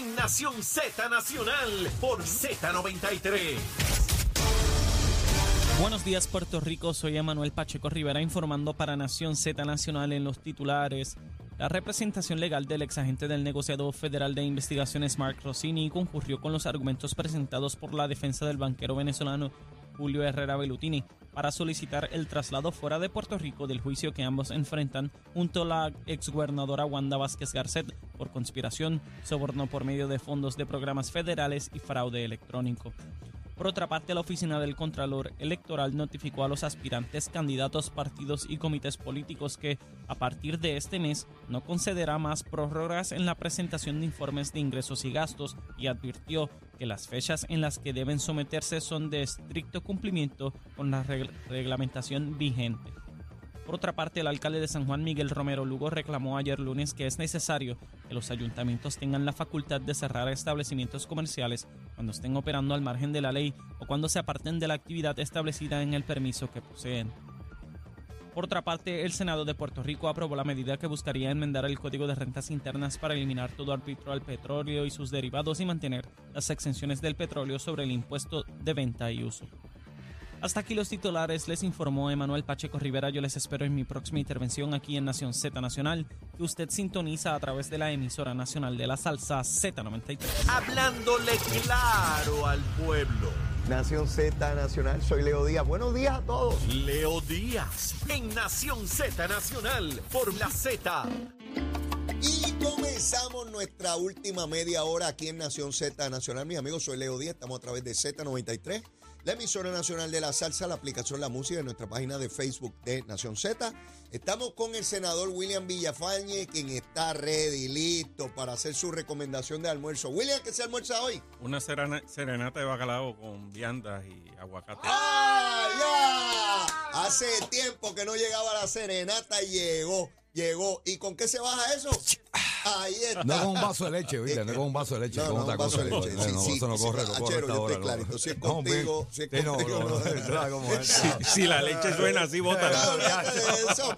en Nación Z Nacional por Z93. Buenos días Puerto Rico, soy Emanuel Pacheco Rivera informando para Nación Z Nacional en los titulares. La representación legal del exagente del negociado federal de investigaciones Mark Rossini concurrió con los argumentos presentados por la defensa del banquero venezolano Julio Herrera Bellutini para solicitar el traslado fuera de Puerto Rico del juicio que ambos enfrentan junto a la exgobernadora Wanda Vázquez Garcet por conspiración, soborno por medio de fondos de programas federales y fraude electrónico. Por otra parte, la Oficina del Contralor Electoral notificó a los aspirantes, candidatos, partidos y comités políticos que, a partir de este mes, no concederá más prórrogas en la presentación de informes de ingresos y gastos y advirtió que las fechas en las que deben someterse son de estricto cumplimiento con la reglamentación vigente. Por otra parte, el alcalde de San Juan, Miguel Romero Lugo, reclamó ayer lunes que es necesario que los ayuntamientos tengan la facultad de cerrar establecimientos comerciales cuando estén operando al margen de la ley o cuando se aparten de la actividad establecida en el permiso que poseen. Por otra parte, el Senado de Puerto Rico aprobó la medida que buscaría enmendar el Código de Rentas Internas para eliminar todo arbitro al petróleo y sus derivados y mantener las exenciones del petróleo sobre el impuesto de venta y uso. Hasta aquí los titulares, les informó Emanuel Pacheco Rivera. Yo les espero en mi próxima intervención aquí en Nación Z Nacional, que usted sintoniza a través de la emisora nacional de la salsa Z93. Hablándole claro al pueblo. Nación Z Nacional, soy Leo Díaz. Buenos días a todos. Leo Díaz, en Nación Z Nacional, por la Z. Y comenzamos nuestra última media hora aquí en Nación Z Nacional. Mis amigos, soy Leo Díaz, estamos a través de Z93 la emisora nacional de la salsa, la aplicación La Música en nuestra página de Facebook de Nación Z. Estamos con el senador William Villafañe, quien está ready, listo para hacer su recomendación de almuerzo. William, ¿qué se almuerza hoy? Una serenata de bacalao con viandas y aguacate. ¡Ah, ya! Hace tiempo que no llegaba la serenata y llegó, llegó. ¿Y con qué se baja eso? Ahí está. No con un vaso de leche, ¿viste? No con un vaso de leche. No, con no, otra un vaso cosa. de leche. No, Sí, no, sí, eso no sí, corre, sí, no corre Achero, esta yo hora. estoy no. clarito. Si es contigo, si es Sí, no, contigo, no. Si la leche suena así, bota.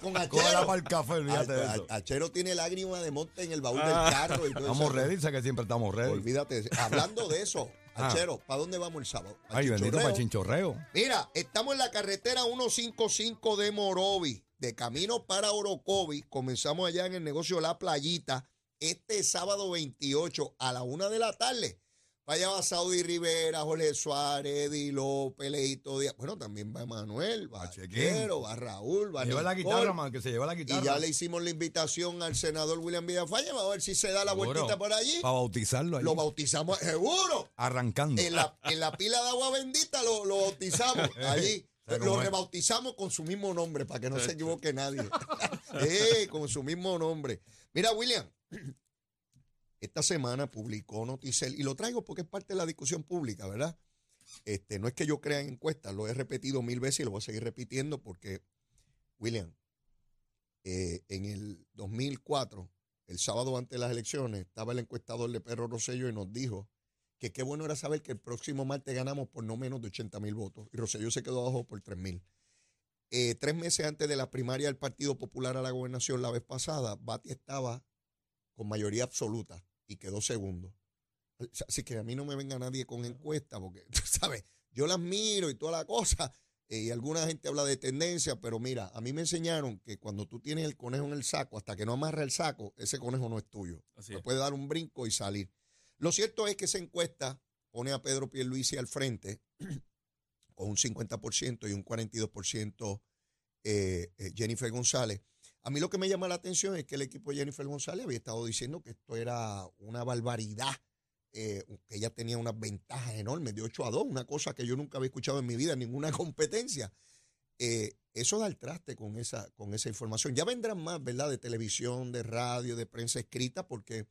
Con Cógela Achero. para el café, olvídate de eso. Achero tiene lágrimas de monte en el baúl del Ah. carro. Y todo Estamos ready, dice que siempre estamos ready. Olvídate. de eso. Hablando de eso, Ah. Achero, ¿para dónde vamos el sábado? ¿Al Ay, bendito para chinchorreo? chinchorreo. Mira, estamos en la carretera 155 de Morovi, de camino para Orocovi. Comenzamos allá en el negocio La Playita este sábado 28 a la una de la tarde. Vaya va Saudi Rivera, Jorge Suárez, Eddie López, Leito Díaz. Bueno, también va Manuel, va Chequín. Chequero, va Raúl, va Lleva la guitarra, man, que se lleva la Y guitarra. ya le hicimos la invitación al senador William Villafañe. Vamos a ver si se da la Seguro. vueltita por allí. Para bautizarlo ahí. Lo bautizamos, seguro. Arrancando. En la, en la pila de agua bendita lo, lo bautizamos allí. ¿Sabe Lo rebautizamos con su mismo nombre, para que no se equivoque nadie. Eh, con su mismo nombre. Mira, William, esta semana publicó Noticel, y lo traigo porque es parte de la discusión pública, ¿verdad? Este, no es que yo crea en encuestas, lo he repetido mil veces y lo voy a seguir repitiendo porque, William, eh, en el 2004, el sábado antes de las elecciones, estaba el encuestador de Perro Rosello y nos dijo que qué bueno era saber que el próximo martes ganamos por no menos de 80 mil votos. Y Rosselló se quedó abajo por 3 mil. Eh, tres meses antes de la primaria del Partido Popular a la gobernación la vez pasada, Bati estaba con mayoría absoluta y quedó segundo. Así que a mí no me venga nadie con encuesta, porque, tú sabes, yo las miro y toda la cosa, eh, y alguna gente habla de tendencia, pero mira, a mí me enseñaron que cuando tú tienes el conejo en el saco, hasta que no amarra el saco, ese conejo no es tuyo. Así Te puede dar un brinco y salir. Lo cierto es que esa encuesta pone a Pedro Pierluisi al frente con un 50% y un 42% eh, eh, Jennifer González. A mí lo que me llama la atención es que el equipo de Jennifer González había estado diciendo que esto era una barbaridad, eh, que ella tenía unas ventajas enormes de 8 a 2, una cosa que yo nunca había escuchado en mi vida ninguna competencia. Eh, eso da el traste con esa, con esa información. Ya vendrán más, ¿verdad? De televisión, de radio, de prensa escrita, porque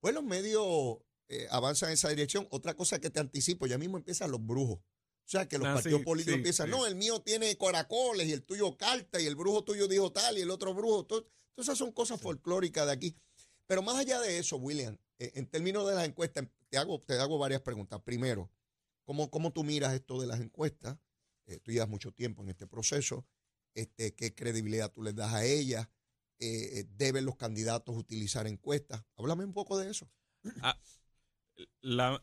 pues los medios eh, avanzan en esa dirección. Otra cosa que te anticipo, ya mismo empiezan los brujos. O sea, que los Ah, partidos sí, políticos sí, empiezan, sí. no, el mío tiene caracoles y el tuyo carta y el brujo tuyo dijo tal y el otro brujo. Todo, todas esas son cosas folclóricas de aquí. Pero más allá de eso, William, eh, en términos de las encuestas, te hago, te hago varias preguntas. Primero, ¿cómo, cómo tú miras esto de las encuestas? Eh, tú llevas mucho tiempo en este proceso. Este, ¿Qué credibilidad tú les das a ellas? Eh, eh, ¿Deben los candidatos utilizar encuestas? Háblame un poco de eso. Ah, la,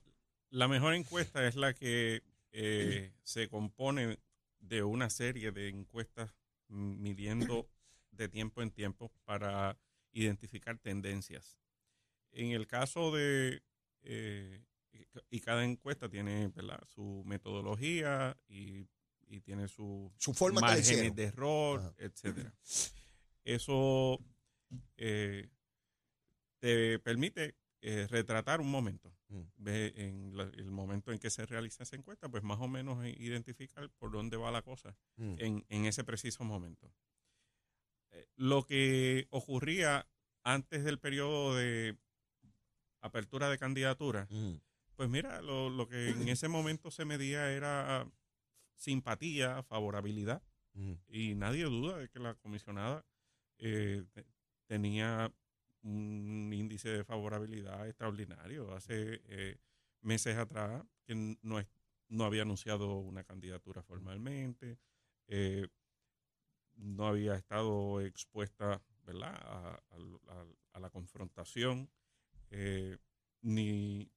la mejor encuesta es la que eh, se compone de una serie de encuestas midiendo de tiempo en tiempo para identificar tendencias. En el caso de, eh, y cada encuesta tiene ¿verdad? su metodología y, y tiene su, Su forma márgenes de error, Ajá. etcétera. Eso eh, te permite eh, retratar un momento. Mm. Ve en la- el momento en que se realiza esa encuesta, pues más o menos identificar por dónde va la cosa Mm. en, en ese preciso momento. Eh, lo que ocurría antes del periodo de apertura de candidatura, Mm. pues mira, lo, lo que en ese momento se medía era simpatía, favorabilidad, Mm. y nadie duda de que la comisionada eh, te- tenía un índice de favorabilidad extraordinario. Hace eh, meses atrás que no, es- no había anunciado una candidatura formalmente, eh, no había estado expuesta ¿verdad? A, a- a- a la confrontación, eh, ni,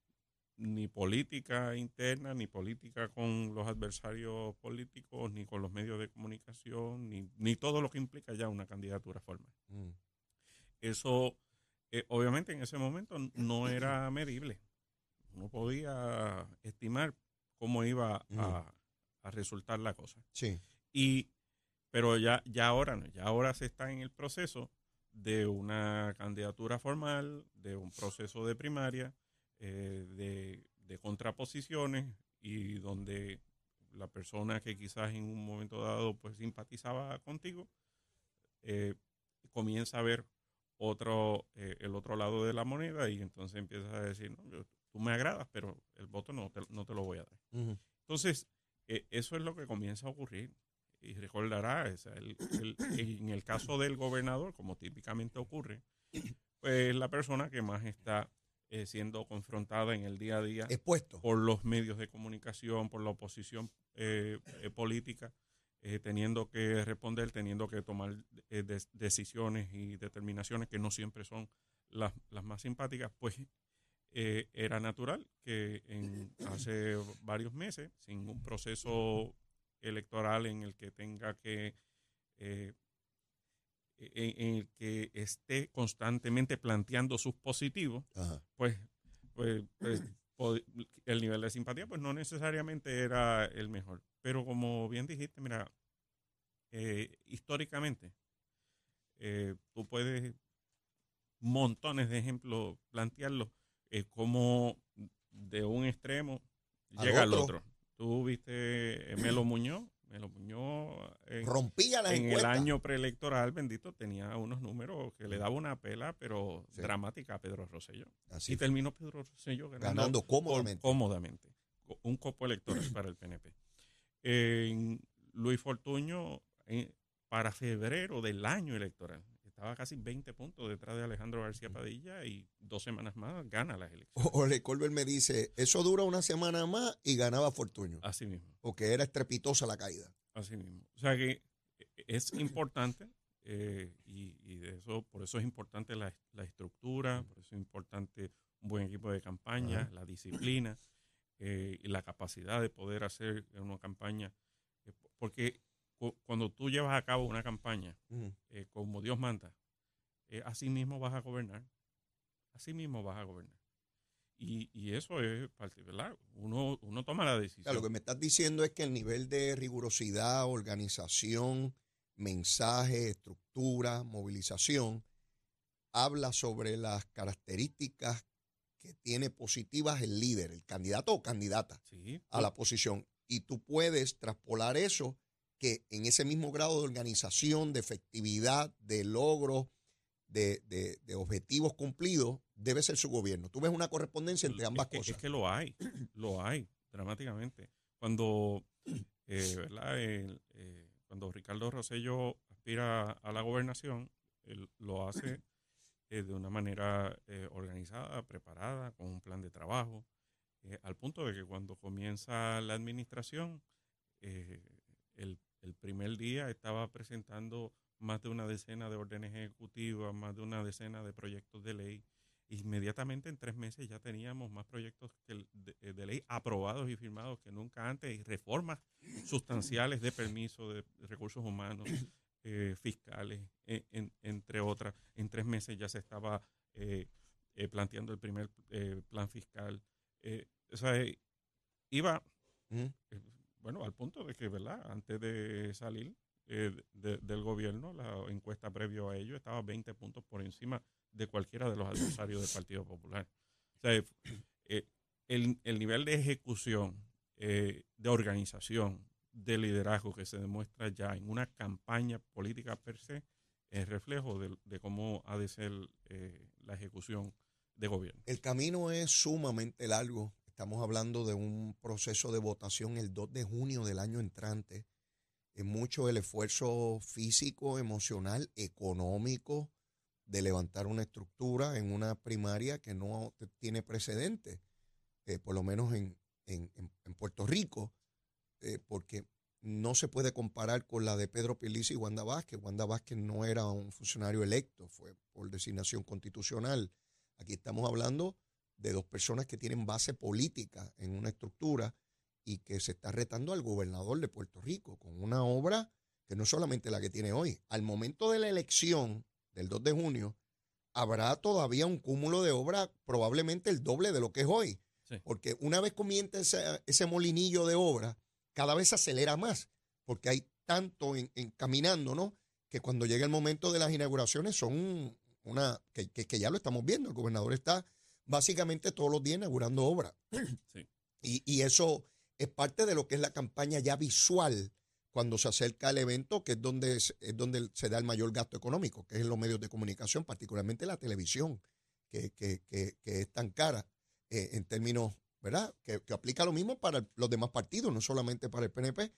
ni política interna, ni política con los adversarios políticos, ni con los medios de comunicación, ni, ni todo lo que implica ya una candidatura formal. Mm. Eso, eh, obviamente, en ese momento no era medible. No podía estimar cómo iba a, a resultar la cosa. Sí. Y, pero ya, ya ahora no, ya ahora se está en el proceso de una candidatura formal, de un proceso de primaria, eh, de, de contraposiciones y donde la persona que quizás en un momento dado pues simpatizaba contigo eh, comienza a ver otro eh, el otro lado de la moneda y entonces empiezas a decir no, yo- tú me agradas pero el voto no te, no te lo voy a dar entonces, eh, eso es lo que comienza a ocurrir. Y recordará, o sea, el- el- en el caso del gobernador, como típicamente ocurre, pues la persona que más está eh, siendo confrontada en el día a día Expuesto. por los medios de comunicación, por la oposición eh, eh, política, eh, teniendo que responder, teniendo que tomar eh, decisiones y determinaciones que no siempre son las, las más simpáticas, pues eh, era natural que en, hace varios meses, sin un proceso electoral en el que tenga que en, en el que esté constantemente planteando sus positivos, Ajá. pues, pues, pues, el nivel de simpatía pues no necesariamente era el mejor. Pero como bien dijiste, mira, eh, históricamente, eh, tú puedes montones de ejemplos plantearlos eh, como de un extremo Al llega al otro. Tú viste eh, Melo Muñoz, Melo Muñoz en, Rompía las en el año preelectoral, bendito, tenía unos números que le daba una pela, pero Sí. dramática a Pedro Rosselló. Así y fue. terminó Pedro Rosselló ganando, cómodamente. cómodamente. Un copo electoral para el PNP. En Luis Fortuño, en- para febrero del año electoral, estaba casi 20 puntos detrás de Alejandro García Padilla y dos semanas más gana las elecciones. Ole Colbert me dice, eso dura una semana más y ganaba Fortuño, Así mismo. porque era estrepitosa la caída. Así mismo. O sea que eh, es importante eh, y, y de eso, por eso es importante la, la estructura, por eso es importante un buen equipo de campaña, la disciplina eh, y la capacidad de poder hacer una campaña. eh, porque cu- cuando tú llevas a cabo una campaña eh, como Dios manda, así mismo vas a gobernar. Así mismo vas a gobernar. Y, y eso es parte, ¿verdad? Uno, uno toma la decisión. lo que me estás diciendo es que el nivel de rigurosidad, organización, mensaje, estructura, movilización, habla sobre las características que tiene positivas el líder, el candidato o candidata Sí, a la posición. Y tú puedes traspolar eso que en ese mismo grado de organización, de efectividad, de logro, de, de- de objetivos cumplidos, debe ser su gobierno. Tú ves una correspondencia entre ambas es que, cosas. Es que lo hay, lo hay, dramáticamente. Cuando, eh, ¿verdad? El, eh, cuando Ricardo Rosello aspira a la gobernación, él lo hace eh, de una manera eh, organizada, preparada, con un plan de trabajo, eh, al punto de que cuando comienza la administración, el, el primer día estaba presentando más de una decena de órdenes ejecutivas, más de una decena de proyectos de ley, inmediatamente en tres meses ya teníamos más proyectos de, de ley aprobados y firmados que nunca antes y reformas sustanciales de permiso de recursos humanos, eh, fiscales, en- entre otras. En tres meses ya se estaba eh, eh, planteando el primer plan fiscal. O sea, iba, bueno, al punto de que, ¿verdad? Antes de salir de- del gobierno, la encuesta previo a ello estaba 20 puntos por encima de cualquiera de los adversarios del Partido Popular. O sea, el, el nivel de ejecución, de organización, de liderazgo que se demuestra ya en una campaña política per se, es reflejo de, cómo ha de ser eh, la ejecución de gobierno. El camino es sumamente largo. Estamos hablando de un proceso de votación el 2 de junio del año entrante. Es mucho el esfuerzo físico, emocional, económico de levantar una estructura en una primaria que no tiene precedente, eh, por lo menos en, en- en- en Puerto Rico, eh, porque no se puede comparar con la de Pedro Pilici y Wanda Vázquez. Wanda Vázquez no era un funcionario electo, fue por designación constitucional. Aquí estamos hablando de dos personas que tienen base política en una estructura y que se está retando al gobernador de Puerto Rico con una obra que no es solamente la que tiene hoy. Al momento de la elección del 2 de junio, habrá todavía un cúmulo de obra, probablemente el doble de lo que es hoy. Sí. Porque una vez comienza ese, ese molinillo de obra, cada vez se acelera más, porque hay tanto en, en caminando, ¿no? Que cuando llega el momento de las inauguraciones son una, que, que- que ya lo estamos viendo, el gobernador está básicamente todos los días inaugurando obras. Sí. Y, y eso es parte de lo que es la campaña ya visual cuando se acerca el evento, que es donde, es, es donde se da el mayor gasto económico, que es en los medios de comunicación, particularmente la televisión, que, que- que- que es tan cara eh, en términos, ¿verdad? Que, que aplica lo mismo para los demás partidos, no solamente para el PNP,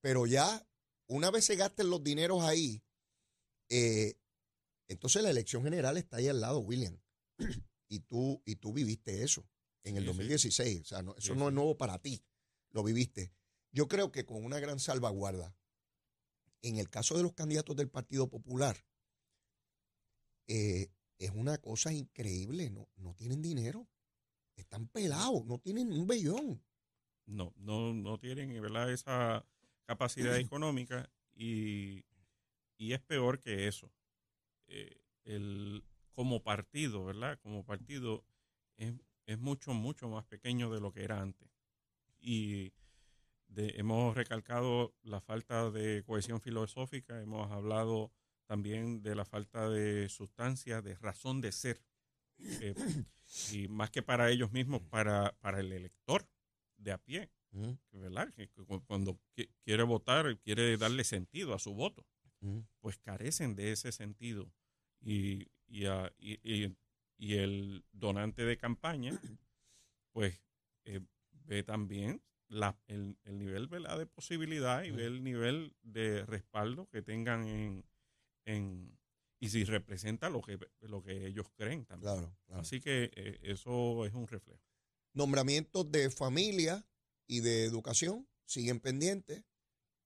pero ya una vez se gasten los dineros ahí, eh, entonces la elección general está ahí al lado, William. y tú, y tú viviste eso en el Sí, sí. 2016. O sea, no- eso Sí, no es sí. nuevo para ti. Lo viviste. Yo creo que con una gran salvaguarda, en el caso de los candidatos del Partido Popular, eh, es una cosa increíble. No, no tienen dinero. Están pelados, no tienen un bellón. No, no, no tienen ¿verdad? esa capacidad económica y, y es peor que eso. Eh, el, como partido, ¿verdad? Como partido es, es mucho, mucho más pequeño de lo que era antes. Y de- hemos recalcado la falta de cohesión filosófica, hemos hablado también de la falta de sustancia, de razón de ser. Eh, y más que para ellos mismos, para, para el elector de a pie, ¿verdad? Que cuando qui- quiere votar, quiere darle sentido a su voto, pues carecen de ese sentido. Y, y, a- y- el donante de campaña, pues eh, ve también la, el, el nivel ¿verdad? de posibilidad y ve el nivel de respaldo que tengan en, en y si representa lo que, lo que ellos creen también. Claro, claro. Así que eh, eso es un reflejo. Nombramientos de familia y de educación siguen pendientes.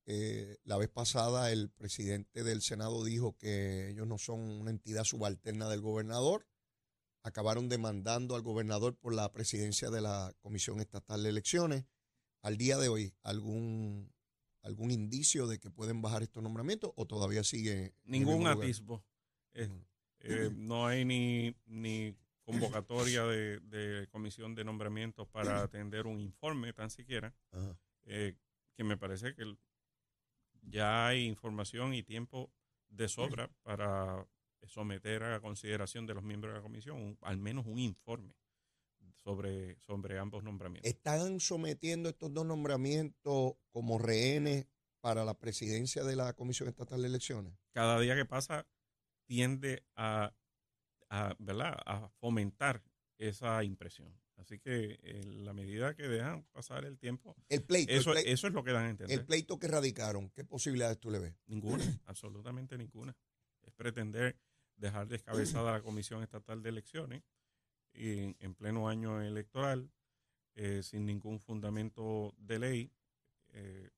Eh, la vez pasada el presidente del Senado dijo que ellos no son una entidad subalterna del gobernador. Acabaron demandando al gobernador por la presidencia de la Comisión Estatal de Elecciones. Al día de hoy, ¿algún, algún indicio de que pueden bajar estos nombramientos o todavía sigue? Ningún atisbo. Eh, eh, no hay ni, ni convocatoria de, de comisión de nombramientos para atender un informe tan siquiera, eh, que me parece que ya hay información y tiempo de sobra para someter a consideración de los miembros de la comisión un- al menos un informe sobre, sobre ambos nombramientos. ¿Están sometiendo estos dos nombramientos como rehenes para la presidencia de la Comisión Estatal de Elecciones? Cada día que pasa tiende a, a, ¿verdad? a fomentar esa impresión. Así que en la medida que dejan pasar el tiempo, El pleito, eso, el, eso es lo que dan a entender. el pleito que radicaron, ¿qué posibilidades tú le ves? Ninguna, absolutamente ninguna. Es pretender dejar descabezada la Comisión Estatal de Elecciones y en, en pleno año electoral, eh, sin ningún fundamento de ley, eh,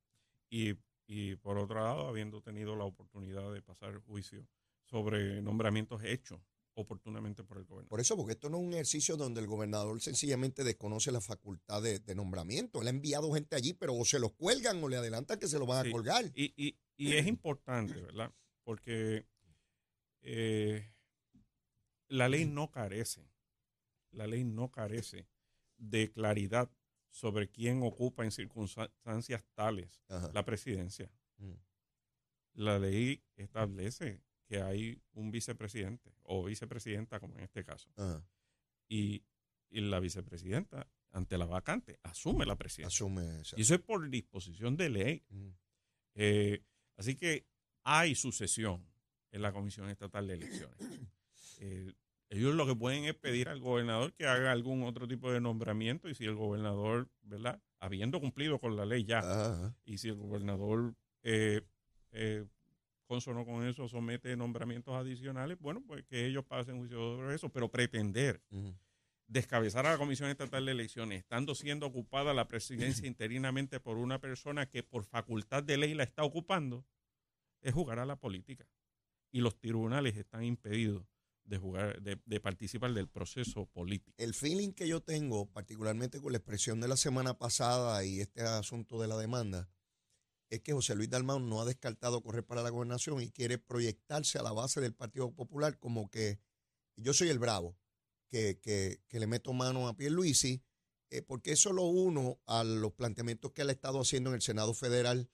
y, y por otro lado, habiendo tenido la oportunidad de pasar juicio sobre nombramientos hechos oportunamente por el gobernador. Por eso, porque esto no es un ejercicio donde el gobernador sencillamente desconoce la facultad de, de nombramiento. Él ha enviado gente allí, pero o se los cuelgan o le adelantan que se lo van Sí. a colgar. Y, y, y es importante, ¿verdad? Porque eh, la ley no carece, la ley no carece de claridad sobre quién ocupa en circunstancias tales Ajá. la presidencia. Mm. La ley establece que hay un vicepresidente o vicepresidenta, como en este caso, Ajá. y, y la vicepresidenta, ante la vacante, asume la presidencia. Asume esa. Y eso es por disposición de ley. Mm. Eh, así que hay sucesión en la Comisión Estatal de Elecciones. Eh, ellos lo que pueden es pedir al gobernador que haga algún otro tipo de nombramiento y si el gobernador, ¿verdad? Habiendo cumplido con la ley ya, Ajá. y si el gobernador eh, eh, consono con eso somete nombramientos adicionales, bueno, pues que ellos pasen juicio sobre eso, pero pretender descabezar a la Comisión Estatal de Elecciones, estando siendo ocupada la presidencia interinamente por una persona que por facultad de ley la está ocupando, es jugar a la política. Y los tribunales están impedidos de jugar, de, de participar del proceso político. El feeling que yo tengo, particularmente con la expresión de la semana pasada y este asunto de la demanda, es que José Luis Dalmau no ha descartado correr para la gobernación y quiere proyectarse a la base del Partido Popular como que yo soy el bravo, que, que, que le meto mano a Pierluisi, eh, porque eso lo uno a los planteamientos que él ha estado haciendo en el Senado Federal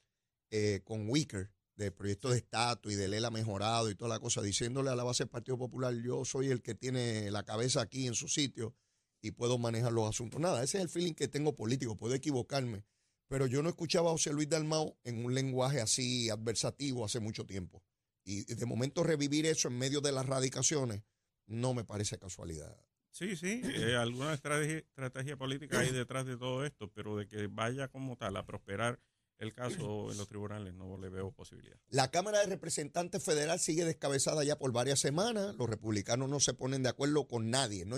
eh, con Wicker, de proyecto de estatus y de Lela mejorado y toda la cosa, diciéndole a la base del Partido Popular, yo soy el que tiene la cabeza aquí en su sitio y puedo manejar los asuntos. Nada, ese es el feeling que tengo político, puedo equivocarme, pero yo no escuchaba a José Luis Dalmau en un lenguaje así adversativo hace mucho tiempo. Y de momento revivir eso en medio de las radicaciones no me parece casualidad. Sí, sí, eh, alguna estrategia, estrategia política hay detrás de todo esto, pero de que vaya como tal a prosperar el caso en los tribunales no le veo posibilidad. La Cámara de Representantes Federal sigue descabezada ya por varias semanas. Los republicanos no se ponen de acuerdo con nadie. No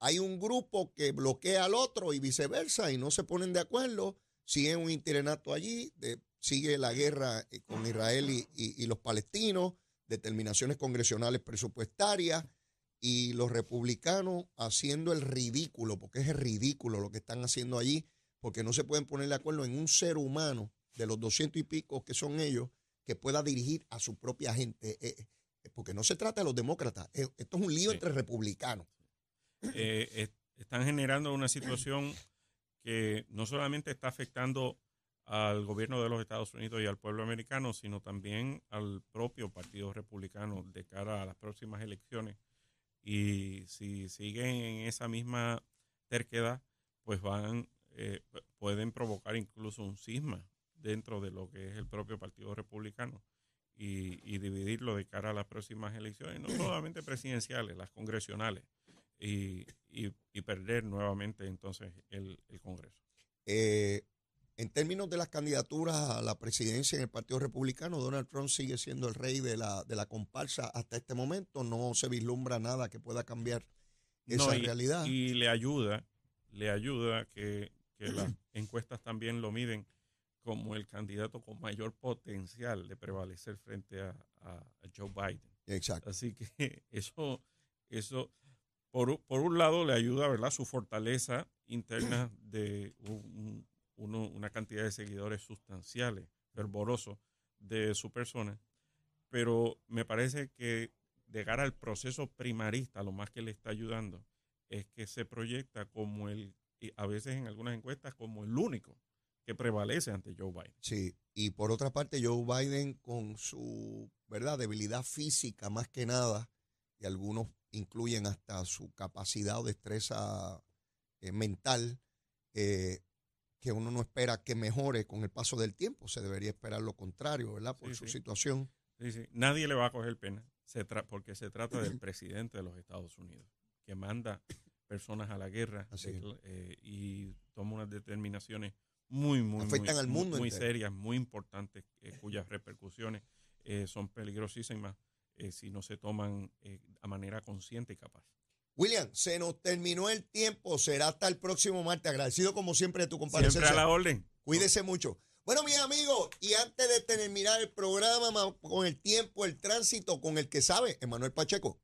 Hay un grupo que bloquea al otro y viceversa y no se ponen de acuerdo. Sigue un interinato allí, de- sigue la guerra eh, con Israel y, y- y los palestinos, determinaciones congresionales presupuestarias y los republicanos haciendo el ridículo, porque es el ridículo lo que están haciendo allí, porque no se pueden poner de acuerdo en un ser humano de los doscientos y pico que son ellos que pueda dirigir a su propia gente. Eh, eh, porque no se trata de los demócratas, eh, esto es un lío Sí. entre republicanos. es- están generando una situación que no solamente está afectando al gobierno de los Estados Unidos y al pueblo americano, sino también al propio Partido Republicano de cara a las próximas elecciones. Y si siguen en esa misma terquedad, pues van, eh, pu- pueden provocar incluso un cisma dentro de lo que es el propio Partido Republicano y dividirlo de cara a las próximas elecciones, no solamente presidenciales, las congresionales y, y- y perder nuevamente entonces el, el Congreso. Eh, en términos de las candidaturas a la presidencia en el Partido Republicano, Donald Trump sigue siendo el rey de la, de la comparsa hasta este momento. No se vislumbra nada que pueda cambiar esa No, y, realidad. y le ayuda, le ayuda que, que las encuestas también lo miden como el candidato con mayor potencial de prevalecer frente a, a- a Joe Biden. Exacto. Así que eso, eso por, por un lado le ayuda, ¿verdad? Su fortaleza interna de una cantidad de seguidores sustanciales, fervorosos de su persona. Pero me parece que de cara al proceso primarista, lo más que le está ayudando es que se proyecta como el, a veces en algunas encuestas, como el único que prevalece ante Joe Biden. Sí, y por otra parte, Joe Biden con su verdad debilidad física más que nada, y algunos incluyen hasta su capacidad o destreza eh, mental, eh, que uno no espera que mejore con el paso del tiempo, se debería esperar lo contrario, ¿verdad? Por Sí, su sí. situación. Sí, sí. Nadie le va a coger pena, se porque se trata del presidente de los Estados Unidos, que manda personas a la guerra Así eh, y toma unas determinaciones muy, muy, Afectan muy, al mundo muy serias, muy importantes, cuyas repercusiones son peligrosísimas eh, si no se toman eh, a manera consciente y capaz. William, se nos terminó el tiempo, será hasta el próximo martes. Agradecido como siempre de tu Siempre comparecencia. a la orden. Cuídese mucho. Bueno, mis amigos, y antes de terminar el programa ma- con el tiempo, el tránsito, con el que sabe, Emanuel Pacheco.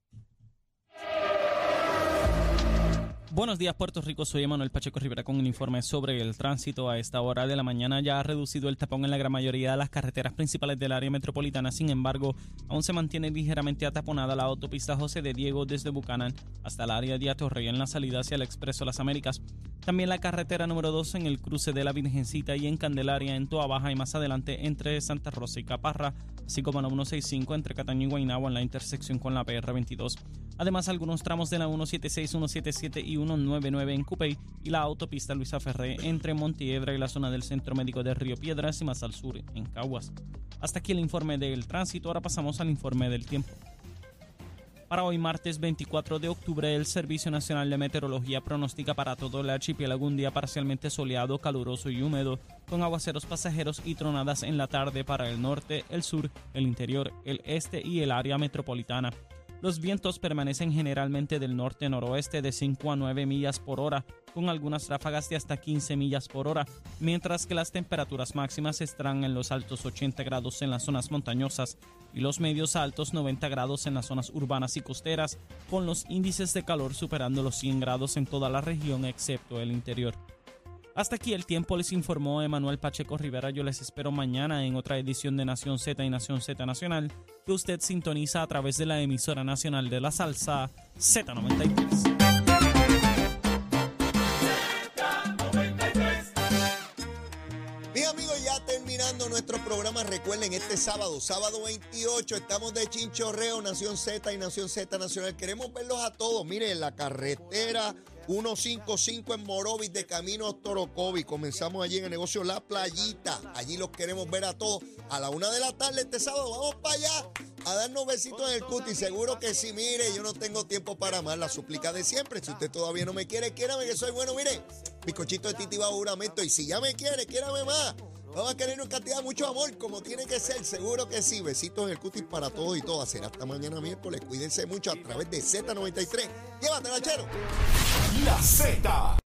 Buenos días, Puerto Rico. Soy Emanuel Pacheco Rivera con un informe sobre el tránsito. A esta hora de la mañana ya ha reducido el tapón en la gran mayoría de las carreteras principales del área metropolitana. Sin embargo, aún se mantiene ligeramente ataponada la autopista José de Diego desde Buchanan hasta el área de Atorrey en la salida hacia el Expreso Las Américas. También la carretera número 2 en el cruce de la Virgencita y en Candelaria en Toa Baja y más adelante entre Santa Rosa y Caparra, así como la 165 entre Cataño y Guaynabo en la intersección con la PR22. Además, algunos tramos de la 176, 177 y 199 en Cupey y la autopista Luisa Ferré entre Montiedra y la zona del Centro Médico de Río Piedras y más al sur en Caguas. Hasta aquí el informe del tránsito, ahora pasamos al informe del tiempo. Para hoy martes 24 de octubre, el Servicio Nacional de Meteorología pronostica para todo el archipiélago un día parcialmente soleado, caluroso y húmedo, con aguaceros pasajeros y tronadas en la tarde para el norte, el sur, el interior, el este y el área metropolitana. Los vientos permanecen generalmente del norte-noroeste de 5 a 9 millas por hora, con algunas ráfagas de hasta 15 millas por hora, mientras que las temperaturas máximas estarán en los altos 80 grados en las zonas montañosas y los medios altos 90 grados en las zonas urbanas y costeras, con los índices de calor superando los 100 grados en toda la región excepto el interior. Hasta aquí el tiempo, les informó Emanuel Pacheco Rivera. Yo les espero mañana en otra edición de Nación Z y Nación Z Nacional, que usted sintoniza a través de la emisora nacional de la salsa Z93. Mis amigos, ya terminando nuestro programa, recuerden, este sábado, sábado 28, estamos de Chinchorreo, Nación Z y Nación Z Nacional. Queremos verlos a todos. Miren, en la carretera 155 en Morovis, de camino a Torocovi. Comenzamos allí en el negocio La Playita. Allí los queremos ver a todos. A la una de la tarde este sábado, vamos para allá a darnos besitos en el cuti. Seguro que sí, mire, yo no tengo tiempo para más. La súplica de siempre. Si usted todavía no me quiere, quiérame que soy bueno, mire. Bizcochito de Titi juramento. Y si ya me quiere, quiérame más. Vamos a querer una cantidad mucho amor, como tiene que ser, seguro que sí. Besitos en el cutis para todos y todas. Será hasta mañana miércoles. Cuídense mucho a través de Z93. Llévatela, chero. La Z.